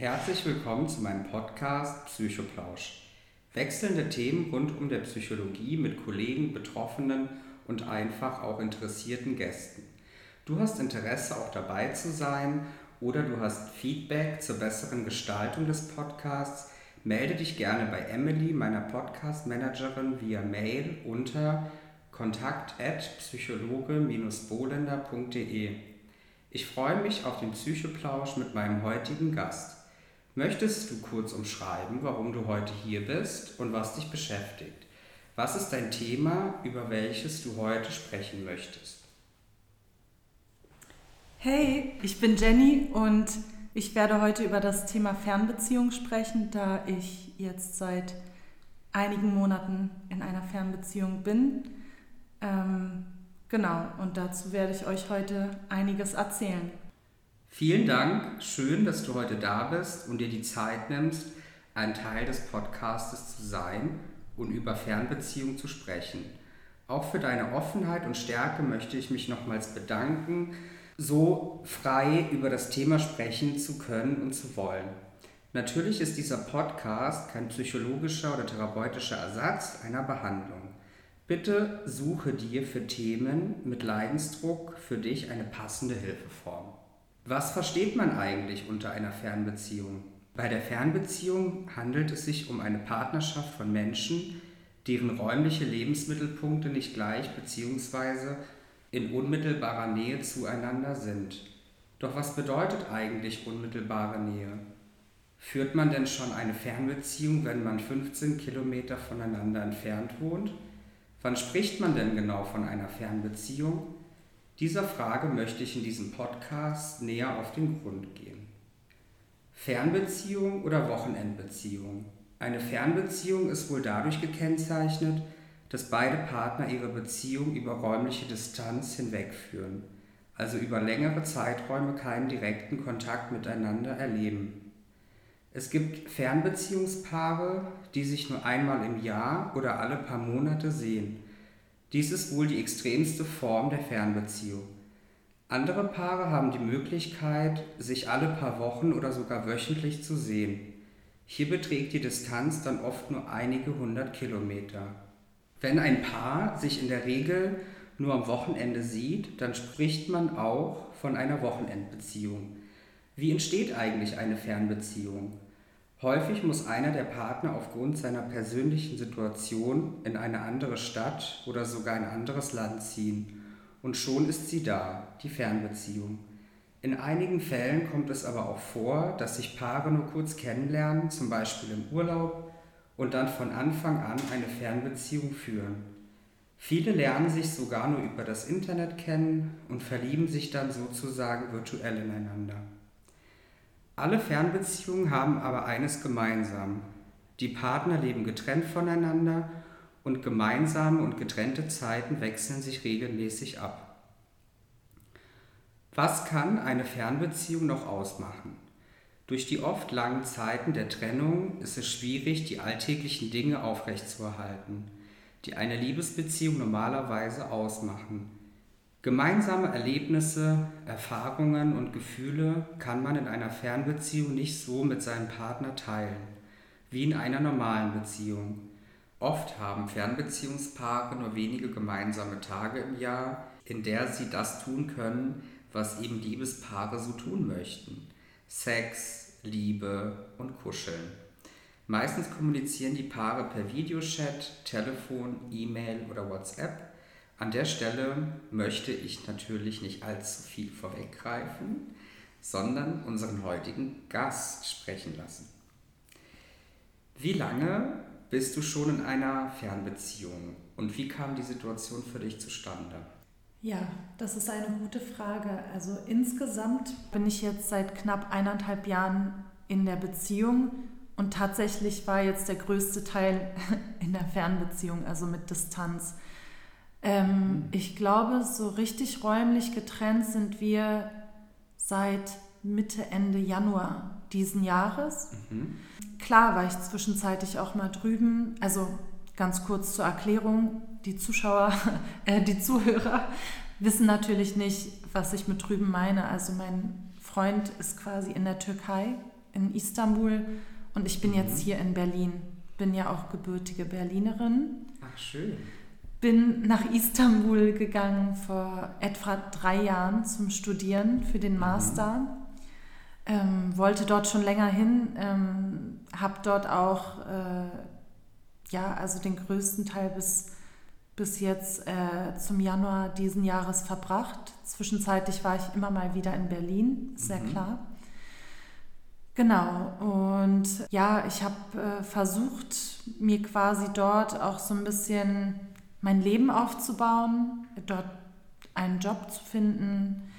Herzlich willkommen zu meinem Podcast Psychoplausch. Wechselnde Themen rund um der Psychologie mit Kollegen, Betroffenen und einfach auch interessierten Gästen. Du hast Interesse auch dabei zu sein oder du hast Feedback zur besseren Gestaltung des Podcasts, melde dich gerne bei Emily, meiner Podcast-Managerin, via Mail unter kontakt.psychologe-bolender.de. Ich freue mich auf den Psychoplausch mit meinem heutigen Gast. Möchtest du kurz umschreiben, warum du heute hier bist und was dich beschäftigt? Was ist dein Thema, über welches du heute sprechen möchtest? Hey, ich bin Jenny und ich werde heute über das Thema Fernbeziehung sprechen, da ich jetzt seit einigen Monaten in einer Fernbeziehung bin. Ähm, genau, und dazu werde ich euch heute einiges erzählen. Vielen Dank, schön, dass du heute da bist und dir die Zeit nimmst, ein Teil des Podcastes zu sein und über Fernbeziehung zu sprechen. Auch für deine Offenheit und Stärke möchte ich mich nochmals bedanken, so frei über das Thema sprechen zu können und zu wollen. Natürlich ist dieser Podcast kein psychologischer oder therapeutischer Ersatz einer Behandlung. Bitte suche dir für Themen mit Leidensdruck für dich eine passende Hilfeform. Was versteht man eigentlich unter einer Fernbeziehung? Bei der Fernbeziehung handelt es sich um eine Partnerschaft von Menschen, deren räumliche Lebensmittelpunkte nicht gleich bzw. in unmittelbarer Nähe zueinander sind. Doch was bedeutet eigentlich unmittelbare Nähe? Führt man denn schon eine Fernbeziehung, wenn man 15 Kilometer voneinander entfernt wohnt? Wann spricht man denn genau von einer Fernbeziehung? Dieser Frage möchte ich in diesem Podcast näher auf den Grund gehen. Fernbeziehung oder Wochenendbeziehung? Eine Fernbeziehung ist wohl dadurch gekennzeichnet, dass beide Partner ihre Beziehung über räumliche Distanz hinwegführen, also über längere Zeiträume keinen direkten Kontakt miteinander erleben. Es gibt Fernbeziehungspaare, die sich nur einmal im Jahr oder alle paar Monate sehen dies ist wohl die extremste Form der Fernbeziehung. Andere Paare haben die Möglichkeit, sich alle paar Wochen oder sogar wöchentlich zu sehen. Hier beträgt die Distanz dann oft nur einige hundert Kilometer. Wenn ein Paar sich in der Regel nur am Wochenende sieht, dann spricht man auch von einer Wochenendbeziehung. Wie entsteht eigentlich eine Fernbeziehung? Häufig muss einer der Partner aufgrund seiner persönlichen Situation in eine andere Stadt oder sogar ein anderes Land ziehen. Und schon ist sie da, die Fernbeziehung. In einigen Fällen kommt es aber auch vor, dass sich Paare nur kurz kennenlernen, zum Beispiel im Urlaub, und dann von Anfang an eine Fernbeziehung führen. Viele lernen sich sogar nur über das Internet kennen und verlieben sich dann sozusagen virtuell ineinander. Alle Fernbeziehungen haben aber eines gemeinsam. Die Partner leben getrennt voneinander und gemeinsame und getrennte Zeiten wechseln sich regelmäßig ab. Was kann eine Fernbeziehung noch ausmachen? Durch die oft langen Zeiten der Trennung ist es schwierig, die alltäglichen Dinge aufrechtzuerhalten, die eine Liebesbeziehung normalerweise ausmachen. Gemeinsame Erlebnisse, Erfahrungen und Gefühle kann man in einer Fernbeziehung nicht so mit seinem Partner teilen, wie in einer normalen Beziehung. Oft haben Fernbeziehungspaare nur wenige gemeinsame Tage im Jahr, in der sie das tun können, was eben Liebespaare so tun möchten. Sex, Liebe und Kuscheln. Meistens kommunizieren die Paare per Videochat, Telefon, E-Mail oder WhatsApp an der Stelle möchte ich natürlich nicht allzu viel vorweggreifen, sondern unseren heutigen Gast sprechen lassen. Wie lange bist du schon in einer Fernbeziehung und wie kam die Situation für dich zustande? Ja, das ist eine gute Frage. Also insgesamt bin ich jetzt seit knapp eineinhalb Jahren in der Beziehung und tatsächlich war jetzt der größte Teil in der Fernbeziehung, also mit Distanz. Ähm, ich glaube, so richtig räumlich getrennt sind wir seit Mitte, Ende Januar diesen Jahres. Mhm. Klar war ich zwischenzeitlich auch mal drüben. Also ganz kurz zur Erklärung, die Zuschauer, äh, die Zuhörer wissen natürlich nicht, was ich mit drüben meine. Also mein Freund ist quasi in der Türkei in Istanbul und ich bin mhm. jetzt hier in Berlin. Bin ja auch gebürtige Berlinerin. Ach, schön. Bin nach Istanbul gegangen vor etwa drei Jahren zum Studieren für den mhm. Master. Ähm, wollte dort schon länger hin, ähm, habe dort auch äh, ja, also den größten Teil bis, bis jetzt äh, zum Januar diesen Jahres verbracht. Zwischenzeitlich war ich immer mal wieder in Berlin, sehr mhm. klar. Genau, und ja, ich habe äh, versucht, mir quasi dort auch so ein bisschen mein Leben aufzubauen, dort einen Job zu finden.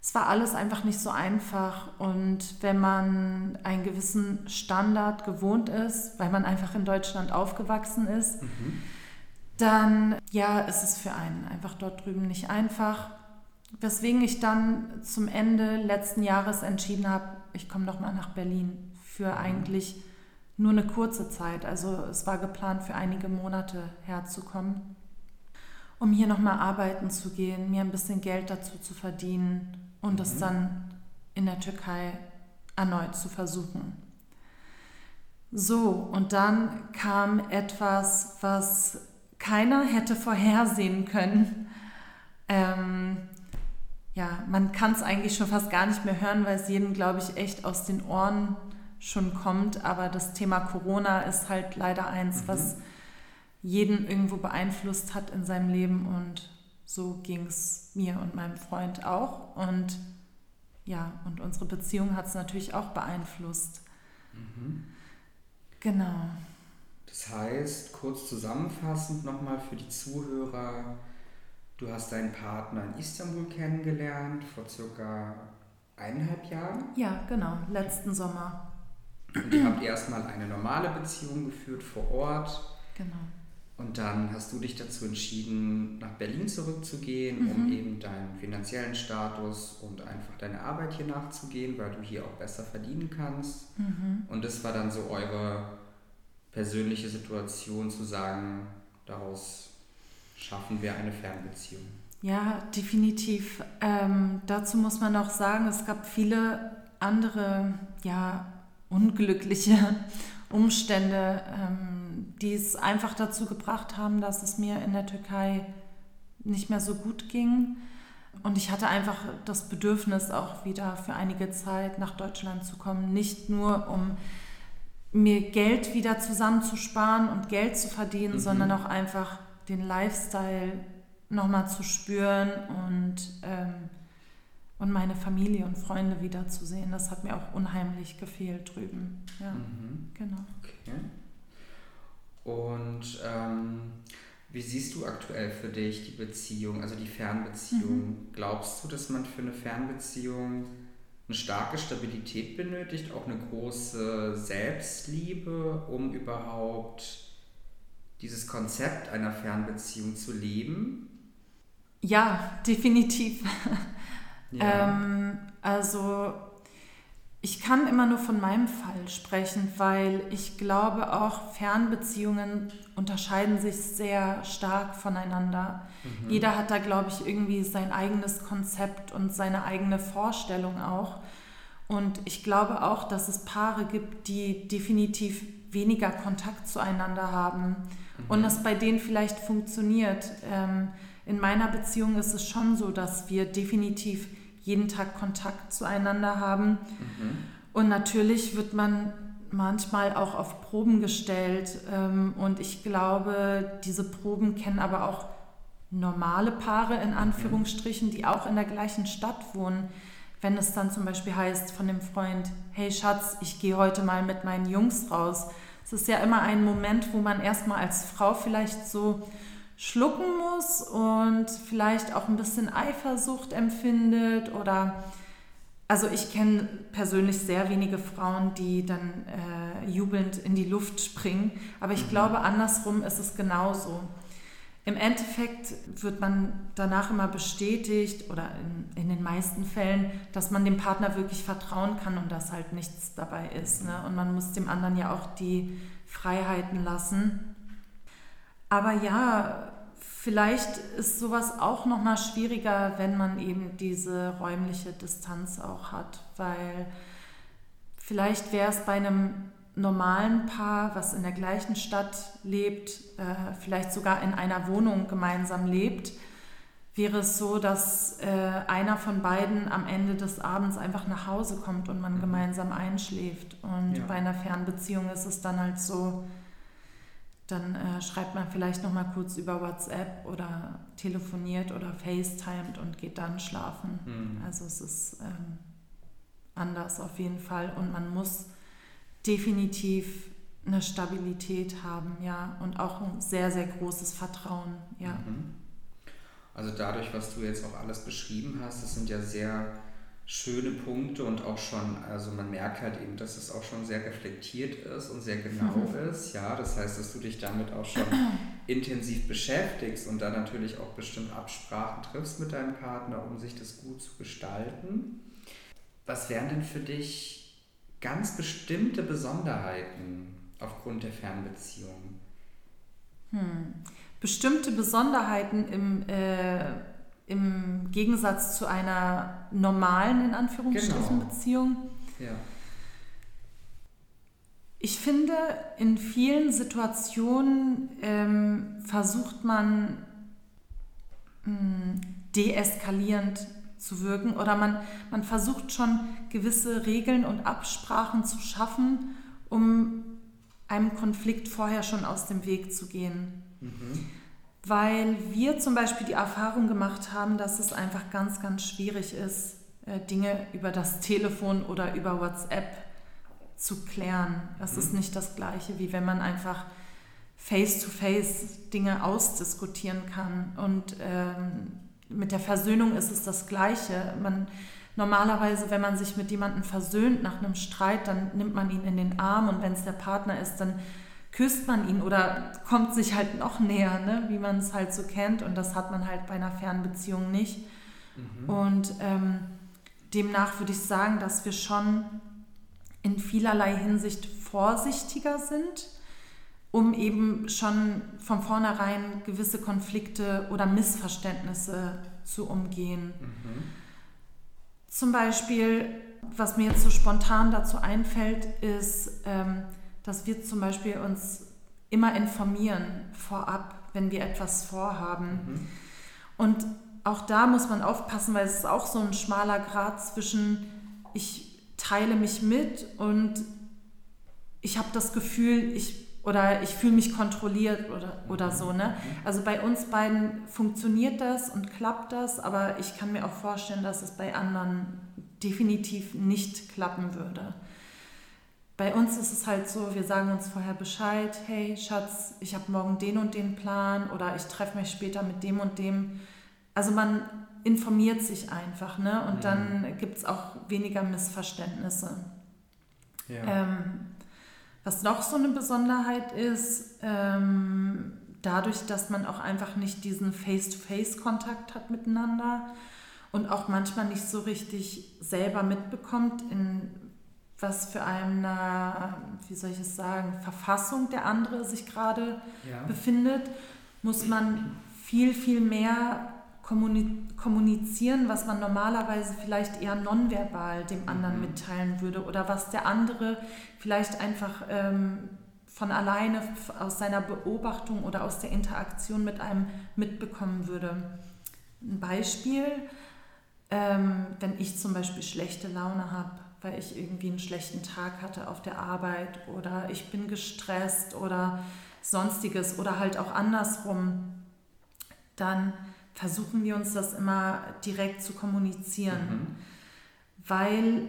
Es war alles einfach nicht so einfach und wenn man einen gewissen Standard gewohnt ist, weil man einfach in Deutschland aufgewachsen ist, mhm. dann ja, ist es für einen einfach dort drüben nicht einfach. Weswegen ich dann zum Ende letzten Jahres entschieden habe, ich komme nochmal nach Berlin für mhm. eigentlich nur eine kurze Zeit. Also es war geplant, für einige Monate herzukommen, um hier nochmal arbeiten zu gehen, mir ein bisschen Geld dazu zu verdienen und mhm. es dann in der Türkei erneut zu versuchen. So, und dann kam etwas, was keiner hätte vorhersehen können. Ähm, ja, man kann es eigentlich schon fast gar nicht mehr hören, weil es jedem, glaube ich, echt aus den Ohren schon kommt. Aber das Thema Corona ist halt leider eins, mhm. was jeden irgendwo beeinflusst hat in seinem Leben. Und so ging es mir und meinem Freund auch. Und ja, und unsere Beziehung hat es natürlich auch beeinflusst. Mhm. Genau. Das heißt, kurz zusammenfassend nochmal für die Zuhörer, Du hast deinen Partner in Istanbul kennengelernt vor circa eineinhalb Jahren. Ja, genau, letzten Sommer. Und ihr habt erstmal eine normale Beziehung geführt vor Ort. Genau. Und dann hast du dich dazu entschieden, nach Berlin zurückzugehen, mhm. um eben deinen finanziellen Status und einfach deine Arbeit hier nachzugehen, weil du hier auch besser verdienen kannst. Mhm. Und das war dann so eure persönliche Situation zu sagen, daraus schaffen wir eine Fernbeziehung? Ja, definitiv. Ähm, dazu muss man auch sagen, es gab viele andere, ja, unglückliche Umstände, ähm, die es einfach dazu gebracht haben, dass es mir in der Türkei nicht mehr so gut ging. Und ich hatte einfach das Bedürfnis, auch wieder für einige Zeit nach Deutschland zu kommen. Nicht nur, um mir Geld wieder zusammenzusparen und Geld zu verdienen, mhm. sondern auch einfach den Lifestyle nochmal zu spüren und, ähm, und meine Familie und Freunde wiederzusehen. Das hat mir auch unheimlich gefehlt drüben. Ja, mhm. genau. Okay. Und ähm, wie siehst du aktuell für dich die Beziehung, also die Fernbeziehung? Mhm. Glaubst du, dass man für eine Fernbeziehung eine starke Stabilität benötigt, auch eine große Selbstliebe, um überhaupt dieses Konzept einer Fernbeziehung zu leben? Ja, definitiv. Ja. ähm, also ich kann immer nur von meinem Fall sprechen, weil ich glaube auch Fernbeziehungen unterscheiden sich sehr stark voneinander. Mhm. Jeder hat da, glaube ich, irgendwie sein eigenes Konzept und seine eigene Vorstellung auch. Und ich glaube auch, dass es Paare gibt, die definitiv weniger Kontakt zueinander haben und das bei denen vielleicht funktioniert. Ähm, in meiner Beziehung ist es schon so, dass wir definitiv jeden Tag Kontakt zueinander haben. Mhm. Und natürlich wird man manchmal auch auf Proben gestellt. Ähm, und ich glaube, diese Proben kennen aber auch normale Paare in Anführungsstrichen, die auch in der gleichen Stadt wohnen. Wenn es dann zum Beispiel heißt von dem Freund, hey Schatz, ich gehe heute mal mit meinen Jungs raus es ist ja immer ein Moment, wo man erstmal als Frau vielleicht so schlucken muss und vielleicht auch ein bisschen Eifersucht empfindet oder also ich kenne persönlich sehr wenige Frauen, die dann äh, jubelnd in die Luft springen, aber ich mhm. glaube, andersrum ist es genauso. Im Endeffekt wird man danach immer bestätigt oder in, in, den meisten Fällen, dass man dem Partner wirklich vertrauen kann und dass halt nichts dabei ist. Ne? Und man muss dem anderen ja auch die Freiheiten lassen. Aber ja, vielleicht ist sowas auch noch mal schwieriger, wenn man eben diese räumliche Distanz auch hat, weil Vielleicht wäre es bei einem normalen Paar, was in der gleichen Stadt lebt, äh, vielleicht sogar in einer Wohnung gemeinsam lebt, wäre es so, dass äh, einer von beiden am Ende des Abends einfach nach Hause kommt und man mhm. gemeinsam einschläft. Und ja. bei einer Fernbeziehung ist es dann halt so, dann äh, schreibt man vielleicht noch mal kurz über WhatsApp oder telefoniert oder FaceTimet und geht dann schlafen. Mhm. Also es ist ähm, anders auf jeden Fall und man muss definitiv eine Stabilität haben, ja, und auch ein sehr, sehr großes Vertrauen, ja. Mhm. Also dadurch, was du jetzt auch alles beschrieben hast, das sind ja sehr schöne Punkte und auch schon, also man merkt halt eben, dass es auch schon sehr reflektiert ist und sehr genau mhm. ist, ja, das heißt, dass du dich damit auch schon intensiv beschäftigst und dann natürlich auch bestimmt Absprachen triffst mit deinem Partner, um sich das gut zu gestalten. Was wären denn für dich ganz bestimmte Besonderheiten aufgrund der Fernbeziehung? Hm. Bestimmte Besonderheiten im, äh, im Gegensatz zu einer normalen, in Anführungsstrichen, genau. Beziehung? Ja. Ich finde, in vielen Situationen ähm, versucht man mh, hm, deeskalierend zu wirken oder man, man versucht schon gewisse Regeln und Absprachen zu schaffen, um einem Konflikt vorher schon aus dem Weg zu gehen. Mhm. Weil wir zum Beispiel die Erfahrung gemacht haben, dass es einfach ganz, ganz schwierig ist, äh, Dinge über das Telefon oder über WhatsApp zu klären. Das mhm. ist nicht das gleiche, wie wenn man einfach face-to-face -face Dinge ausdiskutieren kann. Und ähm, mit der Versöhnung ist es das Gleiche. Man, normalerweise, wenn man sich mit jemandem versöhnt nach einem Streit, dann nimmt man ihn in den Arm und wenn es der Partner ist, dann küsst man ihn oder kommt sich halt noch näher, ne? wie man es halt so kennt. Und das hat man halt bei einer Fernbeziehung nicht. Mhm. Und ähm, demnach würde ich sagen, dass wir schon in vielerlei Hinsicht vorsichtiger sind um eben schon von vornherein gewisse Konflikte oder Missverständnisse zu umgehen. Mhm. Zum Beispiel, was mir jetzt so spontan dazu einfällt, ist, ähm, dass wir zum Beispiel uns immer informieren vorab, wenn wir etwas vorhaben. Mhm. Und auch da muss man aufpassen, weil es ist auch so ein schmaler Grad zwischen, ich teile mich mit und ich habe das Gefühl, ich oder ich fühle mich kontrolliert oder, oder so. Ne? Also bei uns beiden funktioniert das und klappt das, aber ich kann mir auch vorstellen, dass es bei anderen definitiv nicht klappen würde. Bei uns ist es halt so, wir sagen uns vorher Bescheid, hey Schatz, ich habe morgen den und den Plan oder ich treffe mich später mit dem und dem. Also man informiert sich einfach ne? und mhm. dann gibt es auch weniger Missverständnisse. Ja. Ähm, was noch so eine Besonderheit ist, ähm, dadurch, dass man auch einfach nicht diesen Face-to-Face-Kontakt hat miteinander und auch manchmal nicht so richtig selber mitbekommt, in was für eine, wie soll ich es sagen, Verfassung der andere sich gerade ja. befindet, muss man viel, viel mehr kommunizieren, was man normalerweise vielleicht eher nonverbal dem anderen mhm. mitteilen würde oder was der andere vielleicht einfach ähm, von alleine aus seiner Beobachtung oder aus der Interaktion mit einem mitbekommen würde. Ein Beispiel, ähm, wenn ich zum Beispiel schlechte Laune habe, weil ich irgendwie einen schlechten Tag hatte auf der Arbeit oder ich bin gestresst oder sonstiges oder halt auch andersrum, dann versuchen wir uns das immer direkt zu kommunizieren, mhm. weil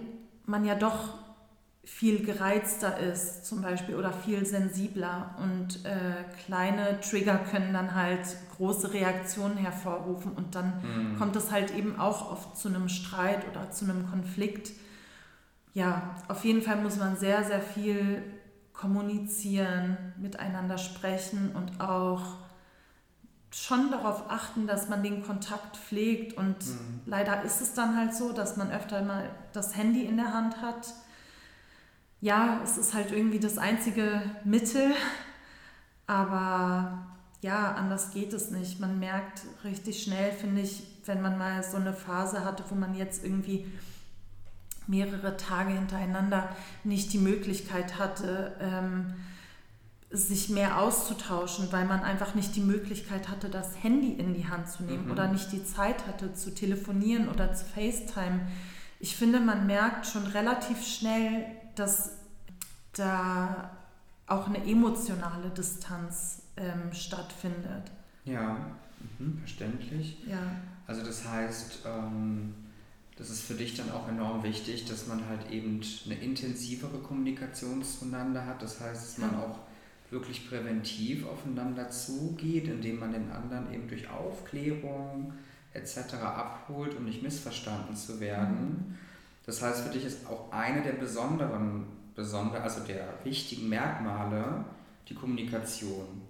man ja doch viel gereizter ist zum Beispiel oder viel sensibler und äh, kleine Trigger können dann halt große Reaktionen hervorrufen und dann mhm. kommt es halt eben auch oft zu einem Streit oder zu einem Konflikt. Ja, auf jeden Fall muss man sehr, sehr viel kommunizieren, miteinander sprechen und auch schon darauf achten, dass man den Kontakt pflegt. Und mhm. leider ist es dann halt so, dass man öfter mal das Handy in der Hand hat. Ja, es ist halt irgendwie das einzige Mittel, aber ja, anders geht es nicht. Man merkt richtig schnell, finde ich, wenn man mal so eine Phase hatte, wo man jetzt irgendwie mehrere Tage hintereinander nicht die Möglichkeit hatte, ähm, sich mehr auszutauschen, weil man einfach nicht die Möglichkeit hatte, das Handy in die Hand zu nehmen mhm. oder nicht die Zeit hatte zu telefonieren oder zu FaceTime. Ich finde, man merkt schon relativ schnell, dass da auch eine emotionale Distanz ähm, stattfindet. Ja, mhm, verständlich. Ja. Also das heißt, ähm, das ist für dich dann auch enorm wichtig, dass man halt eben eine intensivere Kommunikation zueinander hat. Das heißt, dass man auch wirklich präventiv aufeinander zugeht, indem man den anderen eben durch Aufklärung etc. abholt, um nicht missverstanden zu werden. Mhm. Das heißt, für dich ist auch eine der besonderen, besonder, also der wichtigen Merkmale die Kommunikation.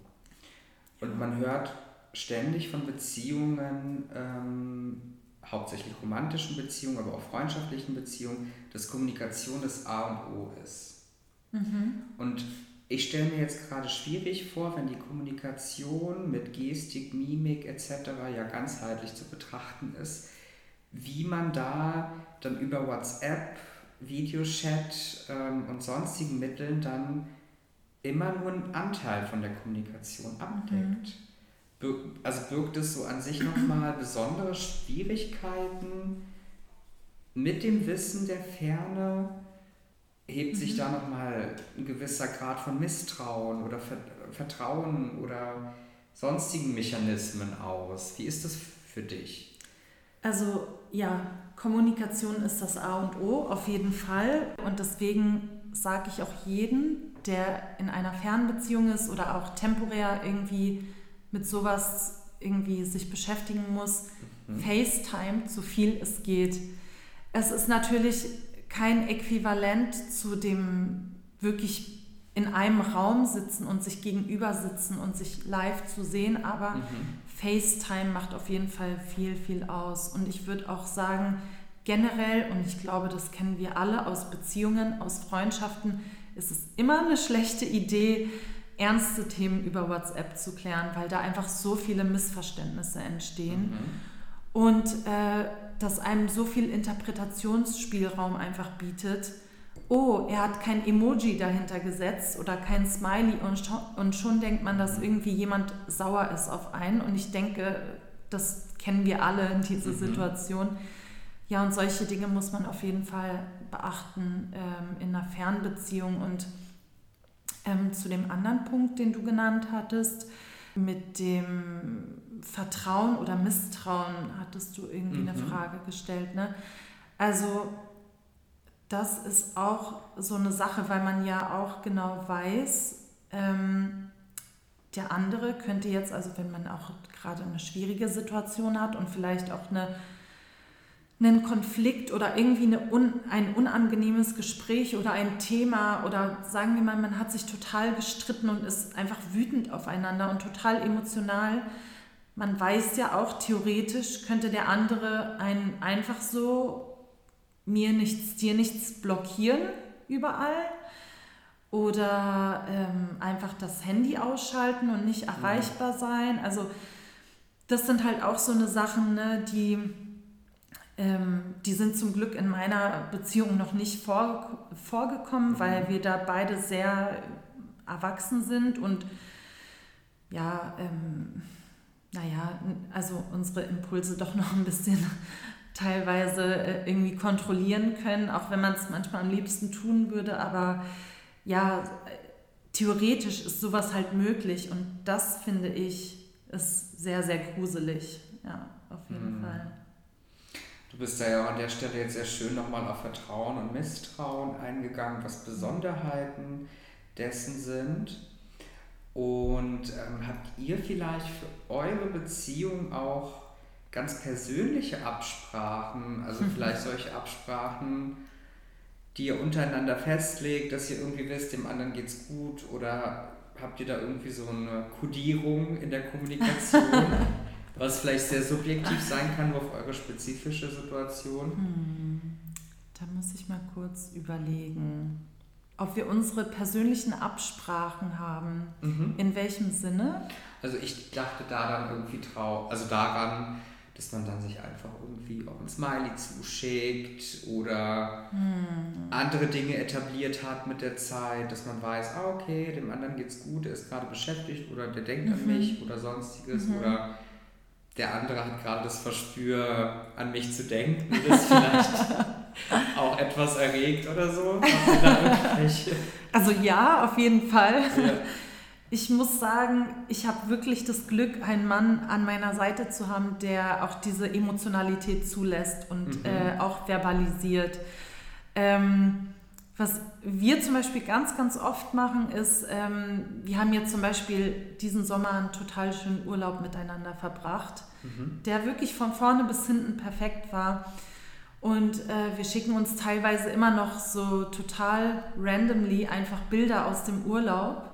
Und man hört ständig von Beziehungen, ähm, hauptsächlich romantischen Beziehungen, aber auch freundschaftlichen Beziehungen, dass Kommunikation das A und O ist. Mhm. Und ich stelle mir jetzt gerade schwierig vor, wenn die Kommunikation mit Gestik, Mimik etc. ja ganzheitlich zu betrachten ist, wie man da dann über WhatsApp, Videochat ähm, und sonstigen Mitteln dann immer nur einen Anteil von der Kommunikation abdeckt. Mhm. Also birgt es so an sich nochmal besondere Schwierigkeiten mit dem Wissen der Ferne hebt sich mhm. da nochmal ein gewisser Grad von Misstrauen oder Vertrauen oder sonstigen Mechanismen aus? Wie ist das für dich? Also ja, Kommunikation ist das A und O auf jeden Fall und deswegen sage ich auch jedem, der in einer Fernbeziehung ist oder auch temporär irgendwie mit sowas irgendwie sich beschäftigen muss, mhm. FaceTime, so viel es geht. Es ist natürlich kein Äquivalent zu dem wirklich in einem Raum sitzen und sich gegenüber sitzen und sich live zu sehen, aber mhm. FaceTime macht auf jeden Fall viel, viel aus. Und ich würde auch sagen, generell, und ich glaube, das kennen wir alle aus Beziehungen, aus Freundschaften, ist es immer eine schlechte Idee, ernste Themen über WhatsApp zu klären, weil da einfach so viele Missverständnisse entstehen. Mhm. Und äh, das einem so viel Interpretationsspielraum einfach bietet. Oh, er hat kein Emoji dahinter gesetzt oder kein Smiley und schon, und schon denkt man, dass irgendwie jemand sauer ist auf einen. Und ich denke, das kennen wir alle in dieser mhm. Situation. Ja, und solche Dinge muss man auf jeden Fall beachten ähm, in einer Fernbeziehung. Und ähm, zu dem anderen Punkt, den du genannt hattest, mit dem Vertrauen oder Misstrauen hattest du irgendwie mhm. eine Frage gestellt. Ne? Also das ist auch so eine Sache, weil man ja auch genau weiß, ähm, der andere könnte jetzt, also wenn man auch gerade eine schwierige Situation hat und vielleicht auch eine einen Konflikt oder irgendwie eine un, ein unangenehmes Gespräch oder ein Thema oder sagen wir mal, man hat sich total gestritten und ist einfach wütend aufeinander und total emotional. Man weiß ja auch, theoretisch könnte der andere einen einfach so mir nichts, dir nichts blockieren überall oder ähm, einfach das Handy ausschalten und nicht erreichbar sein. Also das sind halt auch so eine Sachen, ne, die ähm, die sind zum Glück in meiner Beziehung noch nicht vor, vorgekommen, weil mhm. wir da beide sehr erwachsen sind und ja, ähm, naja, also unsere Impulse doch noch ein bisschen teilweise äh, irgendwie kontrollieren können, auch wenn man es manchmal am liebsten tun würde. Aber ja, theoretisch ist sowas halt möglich und das finde ich ist sehr, sehr gruselig. Ja, auf jeden mhm. Fall. Du bist da ja an der Stelle jetzt sehr schön nochmal auf Vertrauen und Misstrauen eingegangen, was Besonderheiten dessen sind. Und ähm, habt ihr vielleicht für eure Beziehung auch ganz persönliche Absprachen, also vielleicht solche Absprachen, die ihr untereinander festlegt, dass ihr irgendwie wisst, dem anderen geht's gut oder habt ihr da irgendwie so eine Kodierung in der Kommunikation? was vielleicht sehr subjektiv sein kann auf eure spezifische Situation? Hm, da muss ich mal kurz überlegen, ob wir unsere persönlichen Absprachen haben. Mhm. In welchem Sinne? Also ich dachte daran irgendwie trau, also daran, dass man dann sich einfach irgendwie auch ein Smiley zuschickt oder hm. andere Dinge etabliert hat mit der Zeit, dass man weiß, ah, okay, dem anderen geht's gut, der ist gerade beschäftigt oder der denkt mhm. an mich oder sonstiges mhm. oder der andere hat gerade das Verspür, an mich zu denken ist vielleicht auch etwas erregt oder so. Also ja, auf jeden Fall. Ja ich muss sagen, ich habe wirklich das Glück, einen Mann an meiner Seite zu haben, der auch diese Emotionalität zulässt und mhm. äh, auch verbalisiert. Ähm, was wir zum Beispiel ganz, ganz oft machen, ist, ähm, wir haben jetzt zum Beispiel diesen Sommer einen total schönen Urlaub miteinander verbracht, mhm. der wirklich von vorne bis hinten perfekt war. Und äh, wir schicken uns teilweise immer noch so total randomly einfach Bilder aus dem Urlaub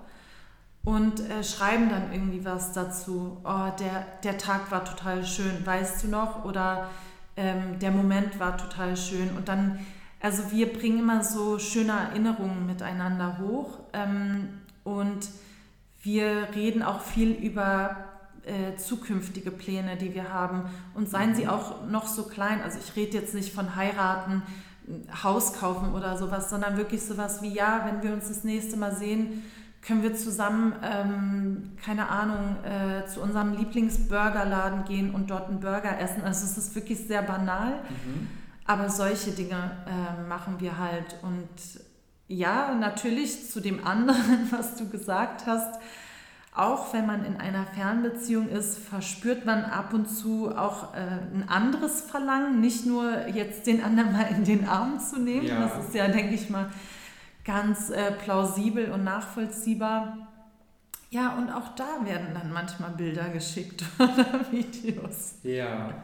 und äh, schreiben dann irgendwie was dazu. Oh, der, der Tag war total schön, weißt du noch? Oder ähm, der Moment war total schön. Und dann, also wir bringen immer so schöne Erinnerungen miteinander hoch. Ähm, und wir reden auch viel über äh, zukünftige Pläne, die wir haben. Und seien sie mhm. auch noch so klein. Also ich rede jetzt nicht von heiraten, Haus kaufen oder sowas, sondern wirklich sowas wie, ja, wenn wir uns das nächste Mal sehen, können wir zusammen, ähm, keine Ahnung, äh, zu unserem Lieblingsburgerladen gehen und dort einen Burger essen. Also es ist wirklich sehr banal, mhm. Aber solche Dinge äh, machen wir halt. Und ja, natürlich zu dem anderen, was du gesagt hast, auch wenn man in einer Fernbeziehung ist, verspürt man ab und zu auch äh, ein anderes Verlangen, nicht nur jetzt den anderen mal in den Arm zu nehmen. Ja. Das ist ja, denke ich mal, ganz äh, plausibel und nachvollziehbar. Ja, und auch da werden dann manchmal Bilder geschickt oder Videos. Ja,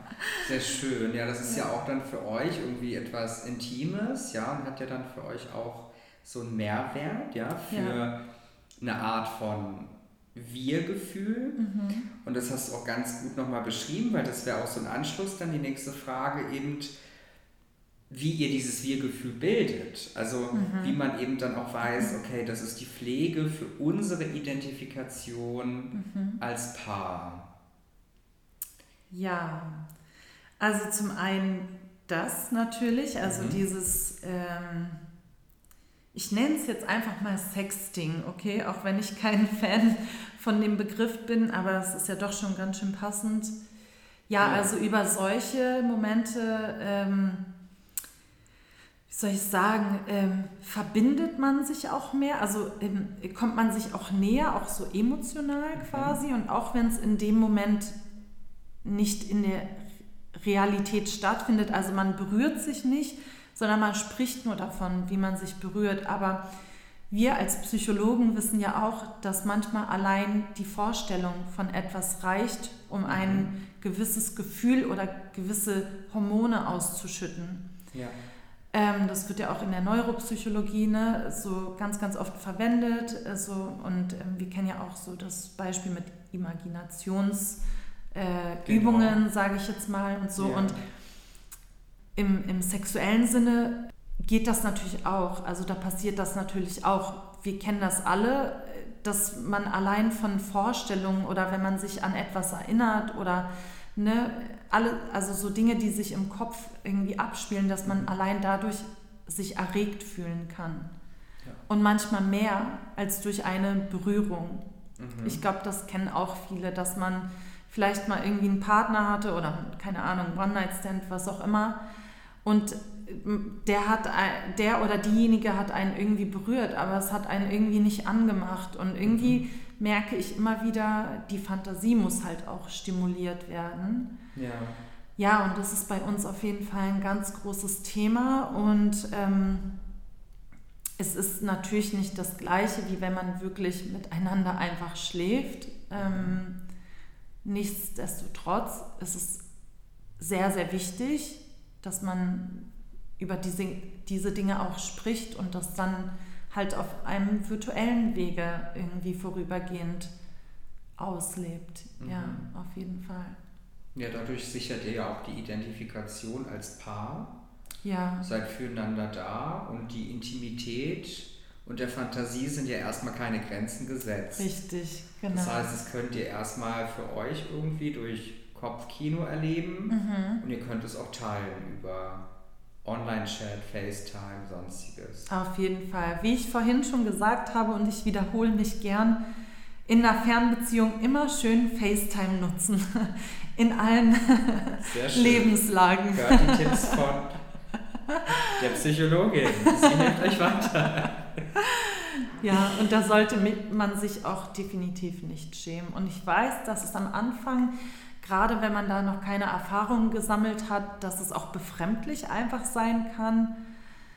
sehr schön. Ja, das ist ja. ja auch dann für euch irgendwie etwas Intimes, ja, und hat ja dann für euch auch so einen Mehrwert, ja, für ja. eine Art von Wir-Gefühl. Mhm. Und das hast du auch ganz gut nochmal beschrieben, weil das wäre auch so ein Anschluss dann die nächste Frage eben, wie ihr dieses Wir-Gefühl bildet. Also mhm. wie man eben dann auch weiß, okay, das ist die Pflege für unsere Identifikation mhm. als Paar. Ja, also zum einen das natürlich, also mhm. dieses, ähm, ich nenne es jetzt einfach mal Sexting, okay, auch wenn ich kein Fan von dem Begriff bin, aber es ist ja doch schon ganz schön passend. Ja, ja. also über solche Momente. Ähm, soll ich sagen, ähm, verbindet man sich auch mehr, also ähm, kommt man sich auch näher, auch so emotional mhm. quasi mhm. und auch wenn es in dem Moment nicht in der Realität stattfindet, also man berührt sich nicht, sondern man spricht nur davon, wie man sich berührt, aber wir als Psychologen wissen ja auch, dass manchmal allein die Vorstellung von etwas reicht, um ein mhm. gewisses Gefühl oder gewisse Hormone auszuschütten. Ja. Ähm, das wird ja auch in der Neuropsychologie ne, so ganz, ganz oft verwendet. Äh, so, und ähm, wir kennen ja auch so das Beispiel mit Imaginationsübungen, äh, genau. sage ich jetzt mal und so. Ja. Und im, im sexuellen Sinne geht das natürlich auch. Also da passiert das natürlich auch. Wir kennen das alle, dass man allein von Vorstellungen oder wenn man sich an etwas erinnert oder ne, alle, also so Dinge, die sich im Kopf irgendwie abspielen, dass man allein dadurch sich erregt fühlen kann. Ja. Und manchmal mehr als durch eine Berührung. Mhm. Ich glaube, das kennen auch viele, dass man vielleicht mal irgendwie einen Partner hatte oder keine Ahnung, One-Night-Stand, was auch immer. Und der hat der oder diejenige hat einen irgendwie berührt, aber es hat einen irgendwie nicht angemacht. Und irgendwie mhm merke ich immer wieder, die Fantasie muss halt auch stimuliert werden. Ja. Ja, und das ist bei uns auf jeden Fall ein ganz großes Thema und ähm, es ist natürlich nicht das Gleiche, wie wenn man wirklich miteinander einfach schläft. Ähm, nichtsdestotrotz ist es sehr, sehr wichtig, dass man über diese, diese Dinge auch spricht und das dann halt auf einem virtuellen Wege irgendwie vorübergehend auslebt. Mhm. Ja, auf jeden Fall. Ja, dadurch sichert ihr ja auch die Identifikation als Paar. Ja. Seid füreinander da und die Intimität und der Fantasie sind ja erstmal keine Grenzen gesetzt. Richtig, genau. Das heißt, es könnt ihr erstmal für euch irgendwie durch Kopfkino erleben mhm. und ihr könnt es auch teilen über Online-Chat, FaceTime, sonstiges. Auf jeden Fall. Wie ich vorhin schon gesagt habe und ich wiederhole mich gern, in einer Fernbeziehung immer schön FaceTime nutzen. In allen Lebenslagen. Hört die Tipps von der Psychologin. Sie hilft euch weiter. Ja, und da sollte man sich auch definitiv nicht schämen. Und ich weiß, dass es am Anfang gerade wenn man da noch keine Erfahrungen gesammelt hat, dass es auch befremdlich einfach sein kann.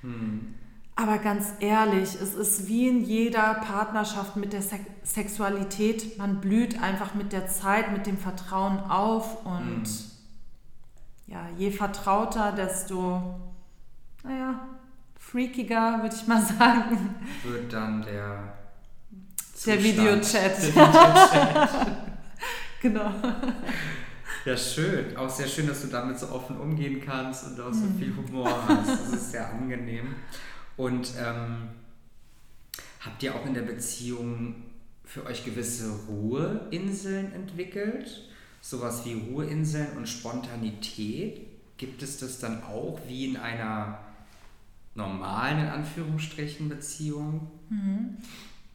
Hm. Aber ganz ehrlich, es ist wie in jeder Partnerschaft mit der Se Sexualität, man blüht einfach mit der Zeit, mit dem Vertrauen auf und hm. ja, je vertrauter, desto, naja, freakiger, würde ich mal sagen. Wird dann der der Videochat. Der Videochat. genau. Ja, schön. Auch sehr schön, dass du damit so offen umgehen kannst und auch so viel mhm. Humor hast. Das ist sehr angenehm. Und ähm, habt ihr auch in der Beziehung für euch gewisse Ruheinseln entwickelt? Sowas wie Ruheinseln und Spontanität? Gibt es das dann auch wie in einer normalen, in Anführungsstrichen, Beziehung? Mhm.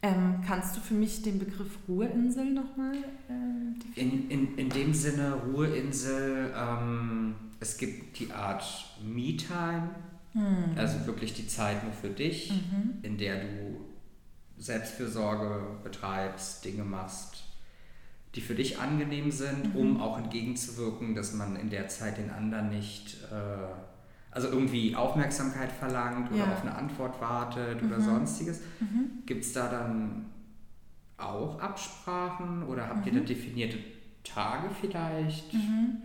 Ähm, kannst du für mich den Begriff Ruheinsel nochmal äh, in, in, in dem Sinne Ruheinsel, ähm, es gibt die Art Me-Time, hm. also wirklich die Zeit nur für dich, mhm. in der du Selbstfürsorge betreibst, Dinge machst, die für dich angenehm sind, mhm. um auch entgegenzuwirken, dass man in der Zeit den anderen nicht... Äh, also irgendwie Aufmerksamkeit verlangt oder ja. auf eine Antwort wartet mhm. oder sonstiges. Mhm. Gibt es da dann auch Absprachen oder habt mhm. ihr da definierte Tage vielleicht? Mhm.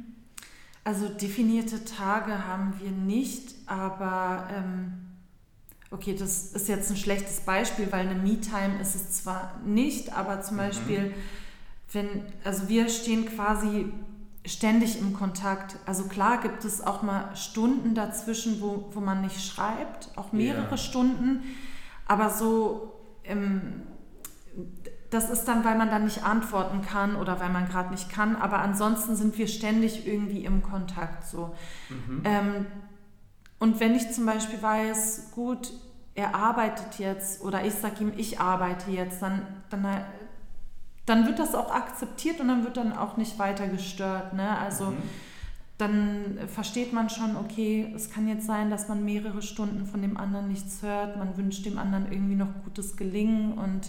Also definierte Tage haben wir nicht, aber ähm, okay, das ist jetzt ein schlechtes Beispiel, weil eine Me-Time ist es zwar nicht, aber zum mhm. Beispiel, wenn, also wir stehen quasi ständig im Kontakt. Also klar gibt es auch mal Stunden dazwischen, wo, wo man nicht schreibt, auch mehrere yeah. Stunden, aber so, ähm, das ist dann, weil man dann nicht antworten kann oder weil man gerade nicht kann, aber ansonsten sind wir ständig irgendwie im Kontakt so. Mhm. Ähm, und wenn ich zum Beispiel weiß, gut, er arbeitet jetzt oder ich sage ihm, ich arbeite jetzt, dann, dann dann wird das auch akzeptiert und dann wird dann auch nicht weiter gestört. Ne? Also mhm. dann versteht man schon, okay, es kann jetzt sein, dass man mehrere Stunden von dem anderen nichts hört, man wünscht dem anderen irgendwie noch gutes Gelingen und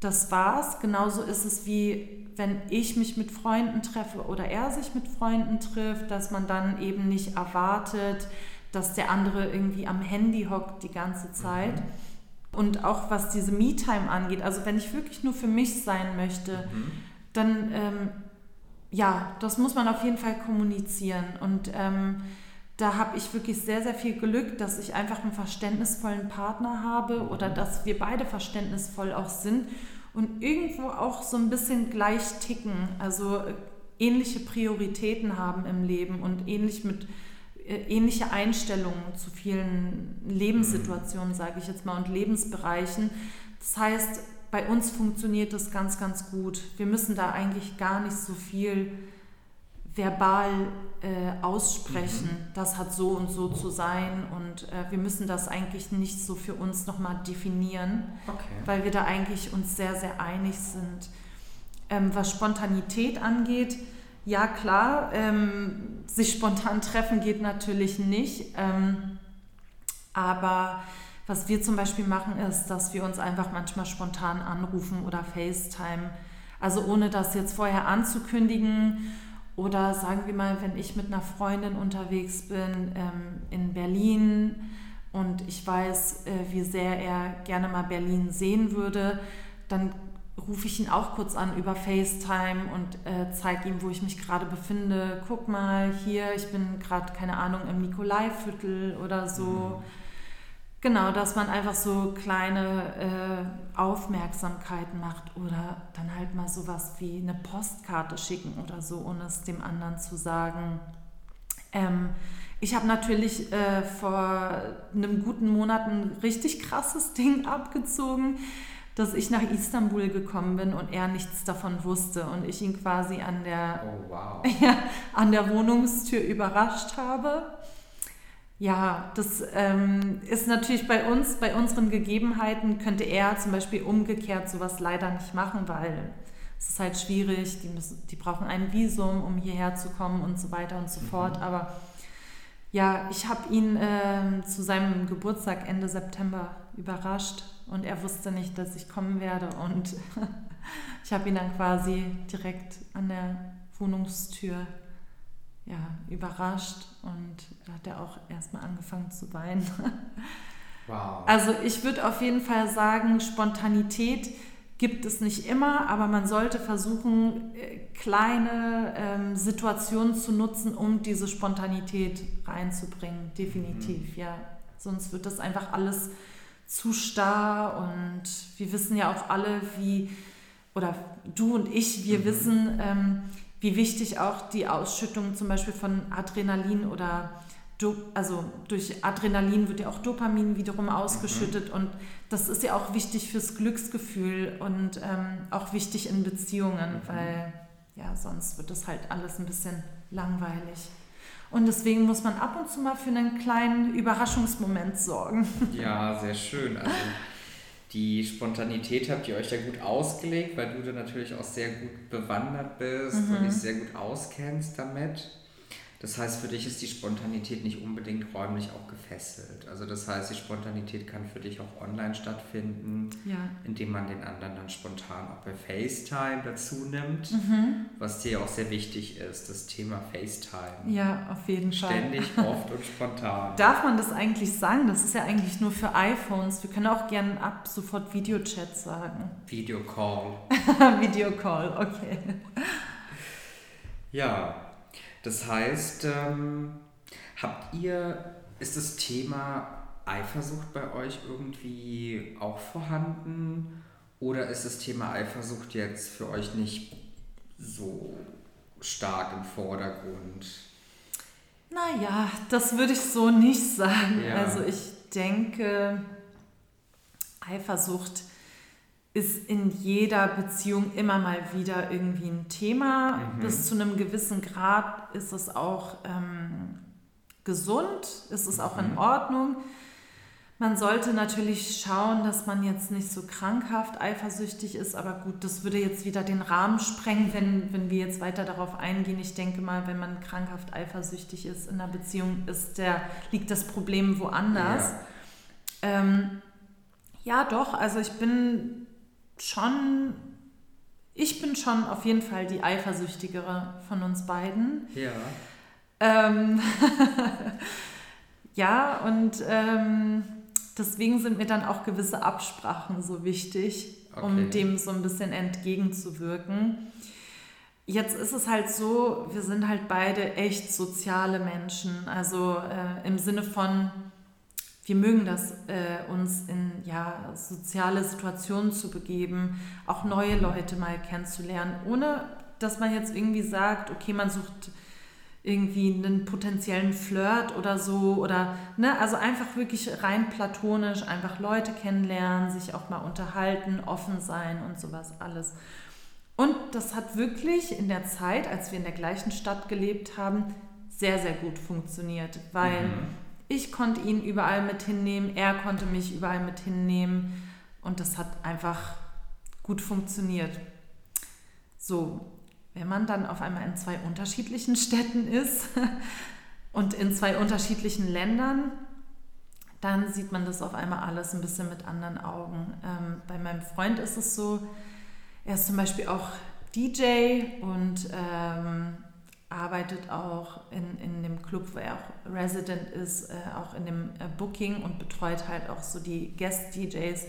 das war's. Genauso ist es wie wenn ich mich mit Freunden treffe oder er sich mit Freunden trifft, dass man dann eben nicht erwartet, dass der andere irgendwie am Handy hockt die ganze Zeit. Mhm und auch was diese Me-Time angeht, also wenn ich wirklich nur für mich sein möchte, mhm. dann ähm, ja, das muss man auf jeden Fall kommunizieren. Und ähm, da habe ich wirklich sehr, sehr viel Glück, dass ich einfach einen verständnisvollen Partner habe mhm. oder dass wir beide verständnisvoll auch sind und irgendwo auch so ein bisschen gleich ticken, also äh, ähnliche Prioritäten haben im Leben und ähnlich mit ähnliche Einstellungen zu vielen Lebenssituationen, sage ich jetzt mal, und Lebensbereichen. Das heißt, bei uns funktioniert das ganz, ganz gut. Wir müssen da eigentlich gar nicht so viel verbal äh, aussprechen, mhm. das hat so und so zu sein und äh, wir müssen das eigentlich nicht so für uns nochmal definieren, okay. weil wir da eigentlich uns sehr, sehr einig sind. Ähm, was Spontanität angeht, ja, klar, ähm, sich spontan treffen geht natürlich nicht. Ähm, aber was wir zum Beispiel machen, ist, dass wir uns einfach manchmal spontan anrufen oder FaceTime. Also ohne das jetzt vorher anzukündigen. Oder sagen wir mal, wenn ich mit einer Freundin unterwegs bin ähm, in Berlin und ich weiß, äh, wie sehr er gerne mal Berlin sehen würde, dann rufe ich ihn auch kurz an über FaceTime und äh, zeige ihm, wo ich mich gerade befinde. Guck mal, hier, ich bin gerade, keine Ahnung, im Nikolaiviertel oder so. Mhm. Genau, dass man einfach so kleine äh, Aufmerksamkeiten macht oder dann halt mal sowas wie eine Postkarte schicken oder so, ohne es dem anderen zu sagen. Ähm, ich habe natürlich äh, vor einem guten Monat ein richtig krasses Ding abgezogen dass ich nach Istanbul gekommen bin und er nichts davon wusste und ich ihn quasi an der, Oh, wow. ja, an der Wohnungstür überrascht habe. Ja, das ähm, ist natürlich bei uns, bei unseren Gegebenheiten könnte er zum Beispiel umgekehrt sowas leider nicht machen, weil es ist halt schwierig, die, müssen, die brauchen ein Visum, um hierher zu kommen und so weiter und so fort. Aber ja, ich habe ihn ähm, zu seinem Geburtstag Ende September überrascht und er wusste nicht, dass ich kommen werde und ich habe ihn dann quasi direkt an der Wohnungstür ja, überrascht und da hat er auch erstmal angefangen zu weinen. Wow. Also ich würde auf jeden Fall sagen, Spontanität gibt es nicht immer, aber man sollte versuchen, äh, kleine ähm, Situationen zu nutzen, um diese Spontanität reinzubringen. Definitiv, ja. Sonst wird das einfach alles zu starr und wir wissen ja auch alle, wie, oder du und ich, wir Mhm. wissen, ähm, wie wichtig auch die Ausschüttung zum Beispiel von Adrenalin oder also durch Adrenalin wird ja auch Dopamin wiederum ausgeschüttet und das ist ja auch wichtig fürs Glücksgefühl und ähm, auch wichtig in Beziehungen, Mhm. weil ja sonst wird das halt alles ein bisschen langweilig. Und deswegen muss man ab und zu mal für einen kleinen Überraschungsmoment sorgen. Ja, sehr schön. Also die Spontanität habt ihr euch ja gut ausgelegt, weil du da natürlich auch sehr gut bewandert bist Mhm. und dich sehr gut auskennst damit. Das heißt, für dich ist die Spontanität nicht unbedingt räumlich auch gefesselt. Also das heißt, die Spontanität kann für dich auch online stattfinden, Ja. indem man den anderen dann spontan auch bei FaceTime dazu nimmt, Mhm. was dir auch sehr wichtig ist, das Thema FaceTime. Ja, auf jeden Fall. Ständig, oft und spontan. Darf man das eigentlich sagen? Das ist ja eigentlich nur für iPhones. Wir können auch gerne ab sofort Videochat sagen. Videocall. Videocall, okay. Ja, das heißt, ähm, habt ihr, ist das Thema Eifersucht bei euch irgendwie auch vorhanden? Oder ist das Thema Eifersucht jetzt für euch nicht so stark im Vordergrund? Naja, das würde ich so nicht sagen. Ja. Also ich denke, Eifersucht ist in jeder Beziehung immer mal wieder irgendwie ein Thema. Mhm. Bis zu einem gewissen Grad ist es auch ähm, gesund, ist es auch in Mhm. Ordnung. Man sollte natürlich schauen, dass man jetzt nicht so krankhaft eifersüchtig ist, aber gut, das würde jetzt wieder den Rahmen sprengen, wenn, wenn wir jetzt weiter darauf eingehen. Ich denke mal, wenn man krankhaft eifersüchtig ist in einer Beziehung, ist der, liegt das Problem woanders. Ja. Ähm, ja, doch, also ich bin schon, ich bin schon auf jeden Fall die eifersüchtigere von uns beiden. Ja. Ähm, ja, und ähm, deswegen sind mir dann auch gewisse Absprachen so wichtig, um Okay. dem so ein bisschen entgegenzuwirken. Jetzt ist es halt so, wir sind halt beide echt soziale Menschen. Also äh, im Sinne von, wir mögen das, äh, uns in ja, soziale Situationen zu begeben, auch neue Leute mal kennenzulernen, ohne dass man jetzt irgendwie sagt, okay, man sucht irgendwie einen potenziellen Flirt oder so oder ne, also einfach wirklich rein platonisch, einfach Leute kennenlernen, sich auch mal unterhalten, offen sein und sowas alles. Und das hat wirklich in der Zeit, als wir in der gleichen Stadt gelebt haben, sehr, sehr gut funktioniert, weil Mhm. Ich konnte ihn überall mit hinnehmen, er konnte mich überall mit hinnehmen und das hat einfach gut funktioniert. So, wenn man dann auf einmal in zwei unterschiedlichen Städten ist und in zwei unterschiedlichen Ländern, dann sieht man das auf einmal alles ein bisschen mit anderen Augen. Ähm, bei meinem Freund ist es so, er ist zum Beispiel auch DJ und ähm, arbeitet auch in, in dem Club, wo er auch Resident ist, äh, auch in dem äh, Booking und betreut halt auch so die Guest-DJs,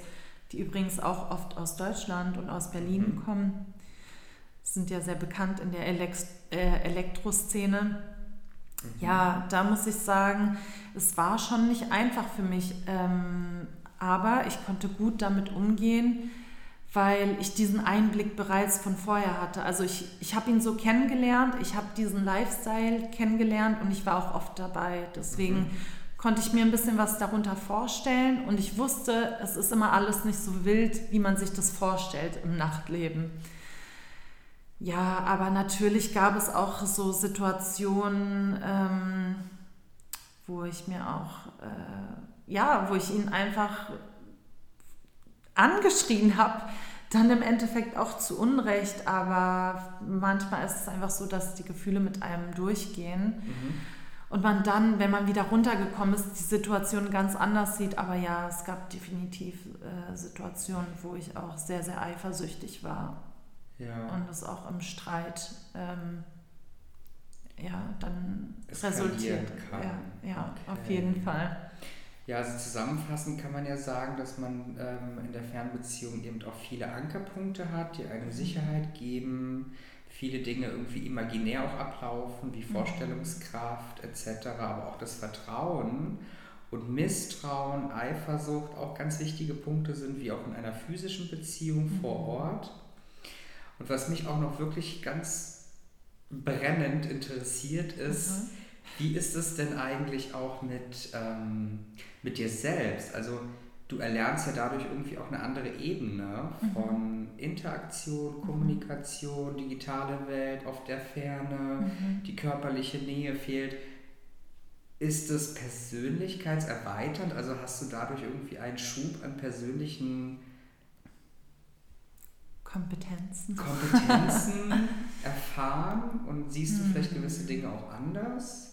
die übrigens auch oft aus Deutschland und aus Berlin Mhm. kommen. Sind ja sehr bekannt in der Elex äh, Elektroszene. Ja, da muss ich sagen, es war schon nicht einfach für mich, ähm, aber ich konnte gut damit umgehen, weil ich diesen Einblick bereits von vorher hatte. Also ich, ich habe ihn so kennengelernt, ich habe diesen Lifestyle kennengelernt und ich war auch oft dabei. Deswegen Mhm. konnte ich mir ein bisschen was darunter vorstellen und ich wusste, es ist immer alles nicht so wild, wie man sich das vorstellt im Nachtleben. Ja, aber natürlich gab es auch so Situationen, ähm, wo ich mir auch, äh, ja, wo ich ihn einfach angeschrien habe, dann im Endeffekt auch zu Unrecht, aber manchmal ist es einfach so, dass die Gefühle mit einem durchgehen. Mhm. Und man dann, wenn man wieder runtergekommen ist, die Situation ganz anders sieht. Aber ja, es gab definitiv äh, Situationen, wo ich auch sehr, sehr eifersüchtig war. Ja. Und es auch im Streit ähm, ja, dann resultiert. Kann. Ja, ja okay. auf jeden Fall. Ja, also zusammenfassend kann man ja sagen, dass man ähm, in der Fernbeziehung eben auch viele Ankerpunkte hat, die einem mhm. Sicherheit geben, viele Dinge irgendwie imaginär auch ablaufen, wie mhm. Vorstellungskraft etc., aber auch das Vertrauen und Misstrauen, Eifersucht auch ganz wichtige Punkte sind, wie auch in einer physischen Beziehung mhm. vor Ort. Und was mich auch noch wirklich ganz brennend interessiert ist, mhm. Wie ist es denn eigentlich auch mit, ähm, mit dir selbst? Also du erlernst ja dadurch irgendwie auch eine andere Ebene mhm. von Interaktion, mhm. Kommunikation, digitale Welt auf der Ferne, mhm. die körperliche Nähe fehlt. Ist es persönlichkeitserweiternd? Also hast du dadurch irgendwie einen Schub an persönlichen Kompetenzen, Kompetenzen erfahren und siehst du vielleicht gewisse Dinge auch anders?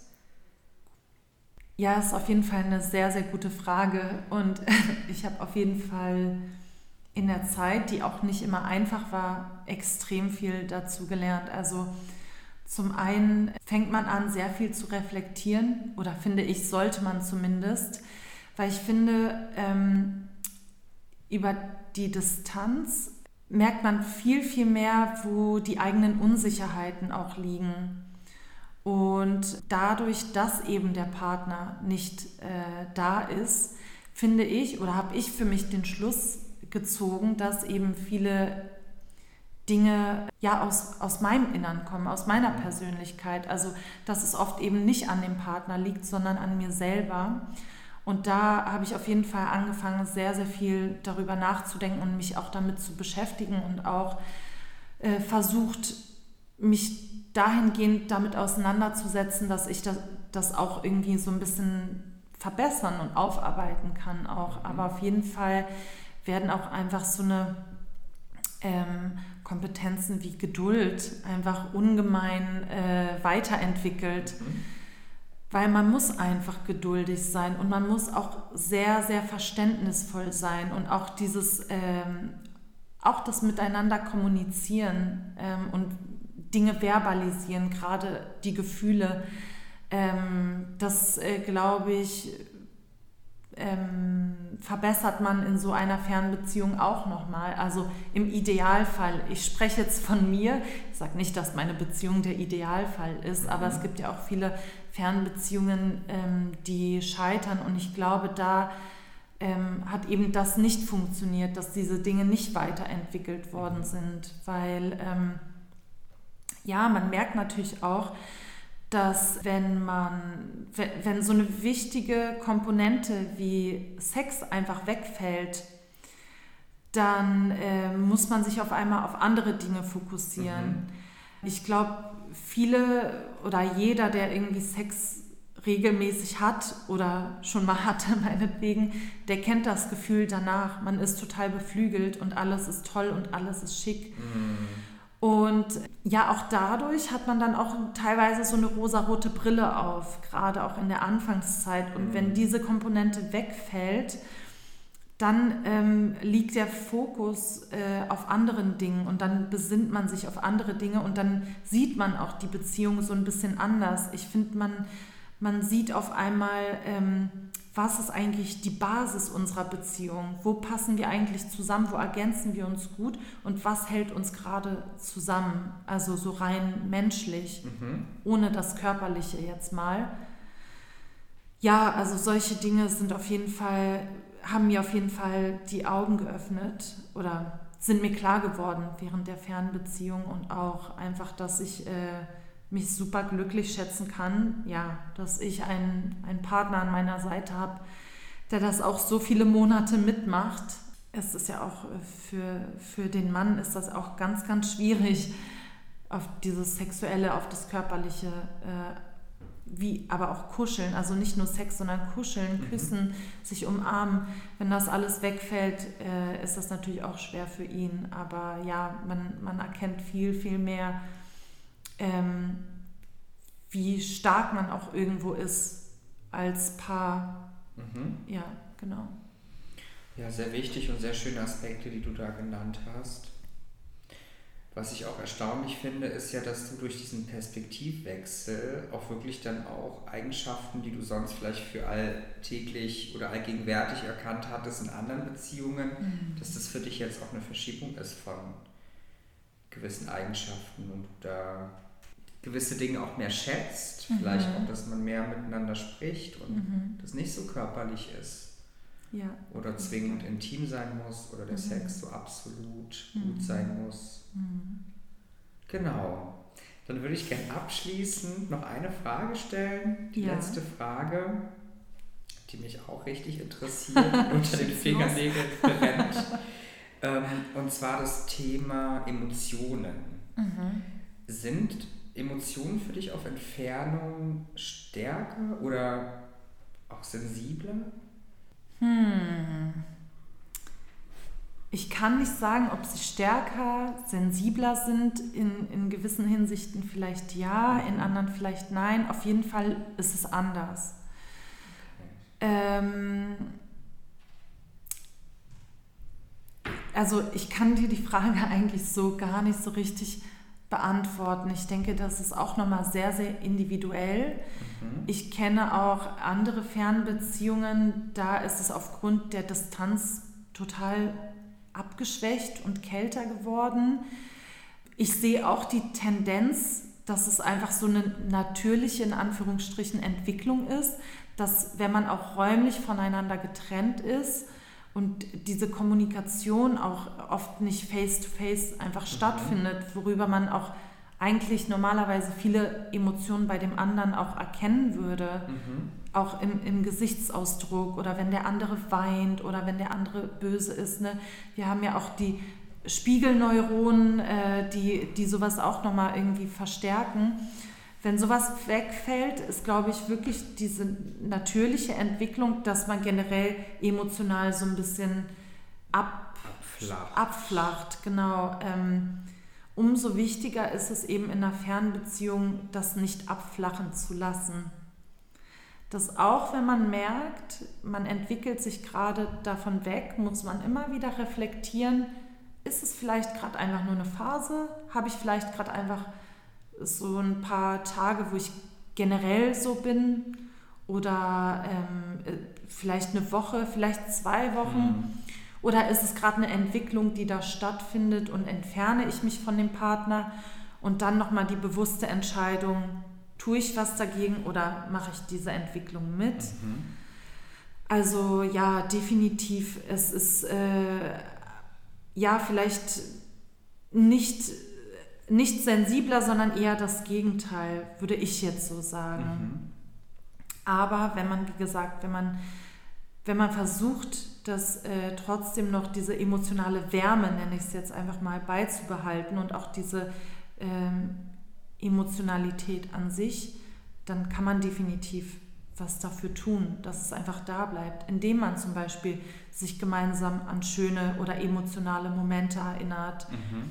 Ja, ist auf jeden Fall eine sehr, sehr gute Frage. Und ich habe auf jeden Fall in der Zeit, die auch nicht immer einfach war, extrem viel dazu gelernt. Also zum einen fängt man an, sehr viel zu reflektieren, oder finde ich, sollte man zumindest, weil ich finde, ähm, über die Distanz merkt man viel, viel mehr, wo die eigenen Unsicherheiten auch liegen. Und dadurch, dass eben der Partner nicht äh, da ist, finde ich oder habe ich für mich den Schluss gezogen, dass eben viele Dinge ja aus, aus meinem Innern kommen, aus meiner Persönlichkeit. Also dass es oft eben nicht an dem Partner liegt, sondern an mir selber. Und da habe ich auf jeden Fall angefangen, sehr, sehr viel darüber nachzudenken und mich auch damit zu beschäftigen und auch äh, versucht, mich dahingehend damit auseinanderzusetzen, dass ich das, das auch irgendwie so ein bisschen verbessern und aufarbeiten kann auch. Mhm. Aber auf jeden Fall werden auch einfach so eine ähm, Kompetenzen wie Geduld einfach ungemein äh, weiterentwickelt. Mhm. Weil man muss einfach geduldig sein und man muss auch sehr, sehr verständnisvoll sein und auch dieses, ähm, auch das Miteinander kommunizieren ähm, und Dinge verbalisieren, gerade die Gefühle. Ähm, das, äh, glaube ich, ähm, verbessert man in so einer Fernbeziehung auch nochmal. Also im Idealfall, ich spreche jetzt von mir, ich sage nicht, dass meine Beziehung der Idealfall ist, mhm. aber es gibt ja auch viele Fernbeziehungen, ähm, die scheitern und ich glaube, da ähm, hat eben das nicht funktioniert, dass diese Dinge nicht weiterentwickelt worden mhm. sind, weil ähm, ja, man merkt natürlich auch, dass wenn man, wenn so eine wichtige Komponente wie Sex einfach wegfällt, dann äh, muss man sich auf einmal auf andere Dinge fokussieren. Mhm. Ich glaube, viele oder jeder, der irgendwie Sex regelmäßig hat oder schon mal hatte, meinetwegen, der kennt das Gefühl danach. Man ist total beflügelt und alles ist toll und alles ist schick. Mhm. Und ja, auch dadurch hat man dann auch teilweise so eine rosarote Brille auf, gerade auch in der Anfangszeit. Und mhm. wenn diese Komponente wegfällt, dann ähm, liegt der Fokus äh, auf anderen Dingen und dann besinnt man sich auf andere Dinge und dann sieht man auch die Beziehung so ein bisschen anders. Ich finde, man, man sieht auf einmal, ähm, was ist eigentlich die Basis unserer Beziehung? Wo passen wir eigentlich zusammen? Wo ergänzen wir uns gut? Und was hält uns gerade zusammen? Also so rein menschlich, mhm. ohne das Körperliche jetzt mal. Ja, also solche Dinge sind auf jeden Fall, haben mir auf jeden Fall die Augen geöffnet oder sind mir klar geworden während der Fernbeziehung und auch einfach, dass ich äh, mich super glücklich schätzen kann, ja, dass ich einen, einen Partner an meiner Seite habe, der das auch so viele Monate mitmacht. Es ist ja auch äh, für, für den Mann ist das auch ganz, ganz schwierig, auf dieses Sexuelle, auf das Körperliche, äh, wie aber auch kuscheln, also nicht nur Sex, sondern kuscheln, mhm. küssen, mhm. sich umarmen. Wenn das alles wegfällt, äh, ist das natürlich auch schwer für ihn. Aber ja, man, man erkennt viel, viel mehr, ähm, wie stark man auch irgendwo ist als Paar. Mhm. Ja, genau. Ja, sehr wichtig und sehr schöne Aspekte, die du da genannt hast. Was ich auch erstaunlich finde, ist ja, dass du durch diesen Perspektivwechsel auch wirklich dann auch Eigenschaften, die du sonst vielleicht für alltäglich oder allgegenwärtig erkannt hattest in anderen Beziehungen, mhm. dass das für dich jetzt auch eine Verschiebung ist von gewissen Eigenschaften und du da gewisse Dinge auch mehr schätzt. Mhm. Vielleicht auch, dass man mehr miteinander spricht und mhm. das nicht so körperlich ist. Ja. Oder zwingend intim sein muss oder der mhm. Sex so absolut gut mhm. sein muss. Mhm. Genau. Dann würde ich gerne abschließend noch eine Frage stellen. Die ja. letzte Frage, die mich auch richtig interessiert, unter den Fingernägeln brennt. ähm, und zwar das Thema Emotionen. Sind Emotionen für dich auf Entfernung stärker oder auch sensibler? Hm. Ich kann nicht sagen, ob sie stärker, sensibler sind. In, in gewissen Hinsichten vielleicht ja, in anderen vielleicht nein. Auf jeden Fall ist es anders. Ähm, also ich kann dir die Frage eigentlich so gar nicht so richtig beantworten. Ich denke, das ist auch nochmal sehr, sehr individuell. Mhm. Ich kenne auch andere Fernbeziehungen, da ist es aufgrund der Distanz total abgeschwächt und kälter geworden. Ich sehe auch die Tendenz, dass es einfach so eine natürliche, in Anführungsstrichen, Entwicklung ist, dass wenn man auch räumlich voneinander getrennt ist und diese Kommunikation auch oft nicht face-to-face -face einfach mhm. stattfindet, worüber man auch eigentlich normalerweise viele Emotionen bei dem anderen auch erkennen würde, mhm. auch im, im Gesichtsausdruck oder wenn der andere weint oder wenn der andere böse ist. Ne? Wir haben ja auch die Spiegelneuronen, äh, die, die sowas auch nochmal irgendwie verstärken. Wenn sowas wegfällt, ist, glaube ich, wirklich diese natürliche Entwicklung, dass man generell emotional so ein bisschen ab, abflacht. abflacht genau. Ähm, umso wichtiger ist es eben in einer Fernbeziehung, das nicht abflachen zu lassen. Dass auch wenn man merkt, man entwickelt sich gerade davon weg, muss man immer wieder reflektieren, ist es vielleicht gerade einfach nur eine Phase? Habe ich vielleicht gerade einfach so ein paar Tage, wo ich generell so bin? Oder ähm, äh, vielleicht eine Woche, vielleicht zwei Wochen? Mhm. Oder ist es gerade eine Entwicklung, die da stattfindet und entferne ich mich von dem Partner und dann nochmal die bewusste Entscheidung, tue ich was dagegen oder mache ich diese Entwicklung mit? Mhm. Also ja, definitiv, es ist äh, ja vielleicht nicht, nicht sensibler, sondern eher das Gegenteil, würde ich jetzt so sagen. Mhm. Aber wenn man, wie gesagt, wenn man, wenn man versucht, dass äh, trotzdem noch diese emotionale Wärme, nenne ich es jetzt einfach mal, beizubehalten und auch diese ähm, Emotionalität an sich, dann kann man definitiv was dafür tun, dass es einfach da bleibt, indem man zum Beispiel sich gemeinsam an schöne oder emotionale Momente erinnert, mhm.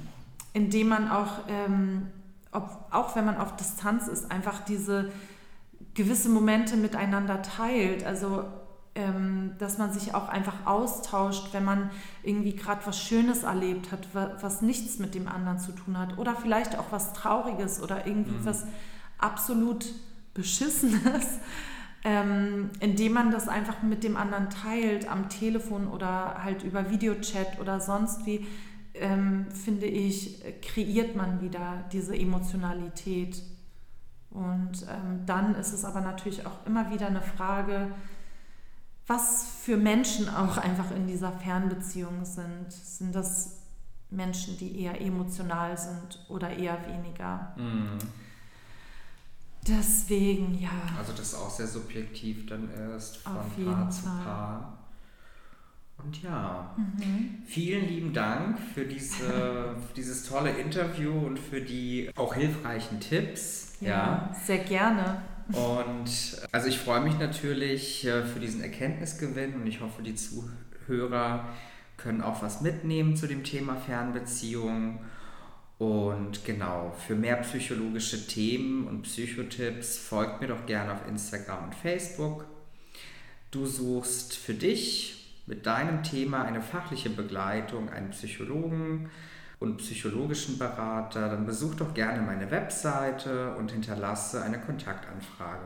Indem man auch, ähm, ob, auch wenn man auf Distanz ist, einfach diese gewisse Momente miteinander teilt. Also ähm, dass man sich auch einfach austauscht, wenn man irgendwie gerade was Schönes erlebt hat, was nichts mit dem anderen zu tun hat oder vielleicht auch was Trauriges oder irgendwie mhm. was absolut Beschissenes, ähm, indem man das einfach mit dem anderen teilt am Telefon oder halt über Videochat oder sonst wie, ähm, finde ich, kreiert man wieder diese Emotionalität. Und ähm, dann ist es aber natürlich auch immer wieder eine Frage, was für Menschen auch einfach in dieser Fernbeziehung sind. Sind das Menschen, die eher emotional sind oder eher weniger? Mhm. Deswegen, ja. Also das auch sehr subjektiv dann ist von Auf Paar zu Fall. Paar. Und ja, Mhm. vielen lieben Dank für, diese, für dieses tolle Interview und für die auch hilfreichen Tipps. Ja, sehr gerne. Und also ich freue mich natürlich äh, für diesen Erkenntnisgewinn und ich hoffe, die Zuhörer können auch was mitnehmen zu dem Thema Fernbeziehung. Und genau, für mehr psychologische Themen und Psychotipps folgt mir doch gerne auf Instagram und Facebook. Du suchst für dich mit deinem Thema eine fachliche Begleitung, einen Psychologen und psychologischen Berater, dann besuch doch gerne meine Webseite und hinterlasse eine Kontaktanfrage.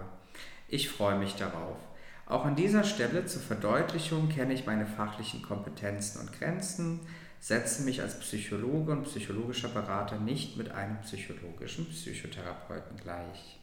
Ich freue mich darauf. Auch an dieser Stelle zur Verdeutlichung kenne ich meine fachlichen Kompetenzen und Grenzen, setze mich als Psychologe und psychologischer Berater nicht mit einem psychologischen Psychotherapeuten gleich.